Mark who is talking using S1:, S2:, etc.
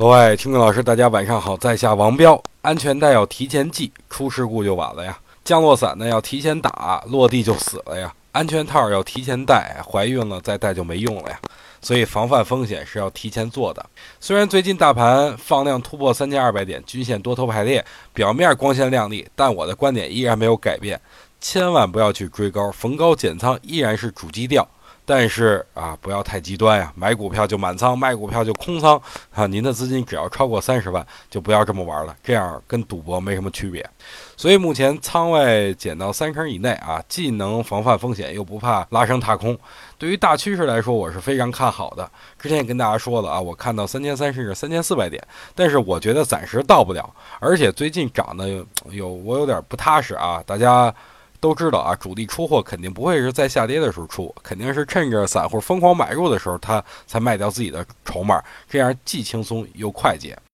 S1: 各位听众老师，大家晚上好，在下王彪。安全带要提前系，出事故就晚了呀；降落伞呢要提前打，落地就死了呀；安全套要提前戴，怀孕了再戴就没用了呀。所以防范风险是要提前做的。虽然最近大盘放量突破三千二百点，均线多头排列，表面光鲜亮丽，但我的观点依然没有改变，千万不要去追高，逢高减仓依然是主基调。但是啊，不要太极端呀！买股票就满仓，卖股票就空仓啊！您的资金只要超过三十万，就不要这么玩了，这样跟赌博没什么区别。所以目前仓位减到三成以内啊，既能防范风险，又不怕拉升踏空。对于大趋势来说，我是非常看好的。之前也跟大家说了啊，我看到三千三甚至三千四百点，但是我觉得暂时到不了，而且最近涨的有我有点不踏实啊，大家。都知道啊，主力出货肯定不会是在下跌的时候出，肯定是趁着散户疯狂买入的时候，他才卖掉自己的筹码，这样既轻松又快捷。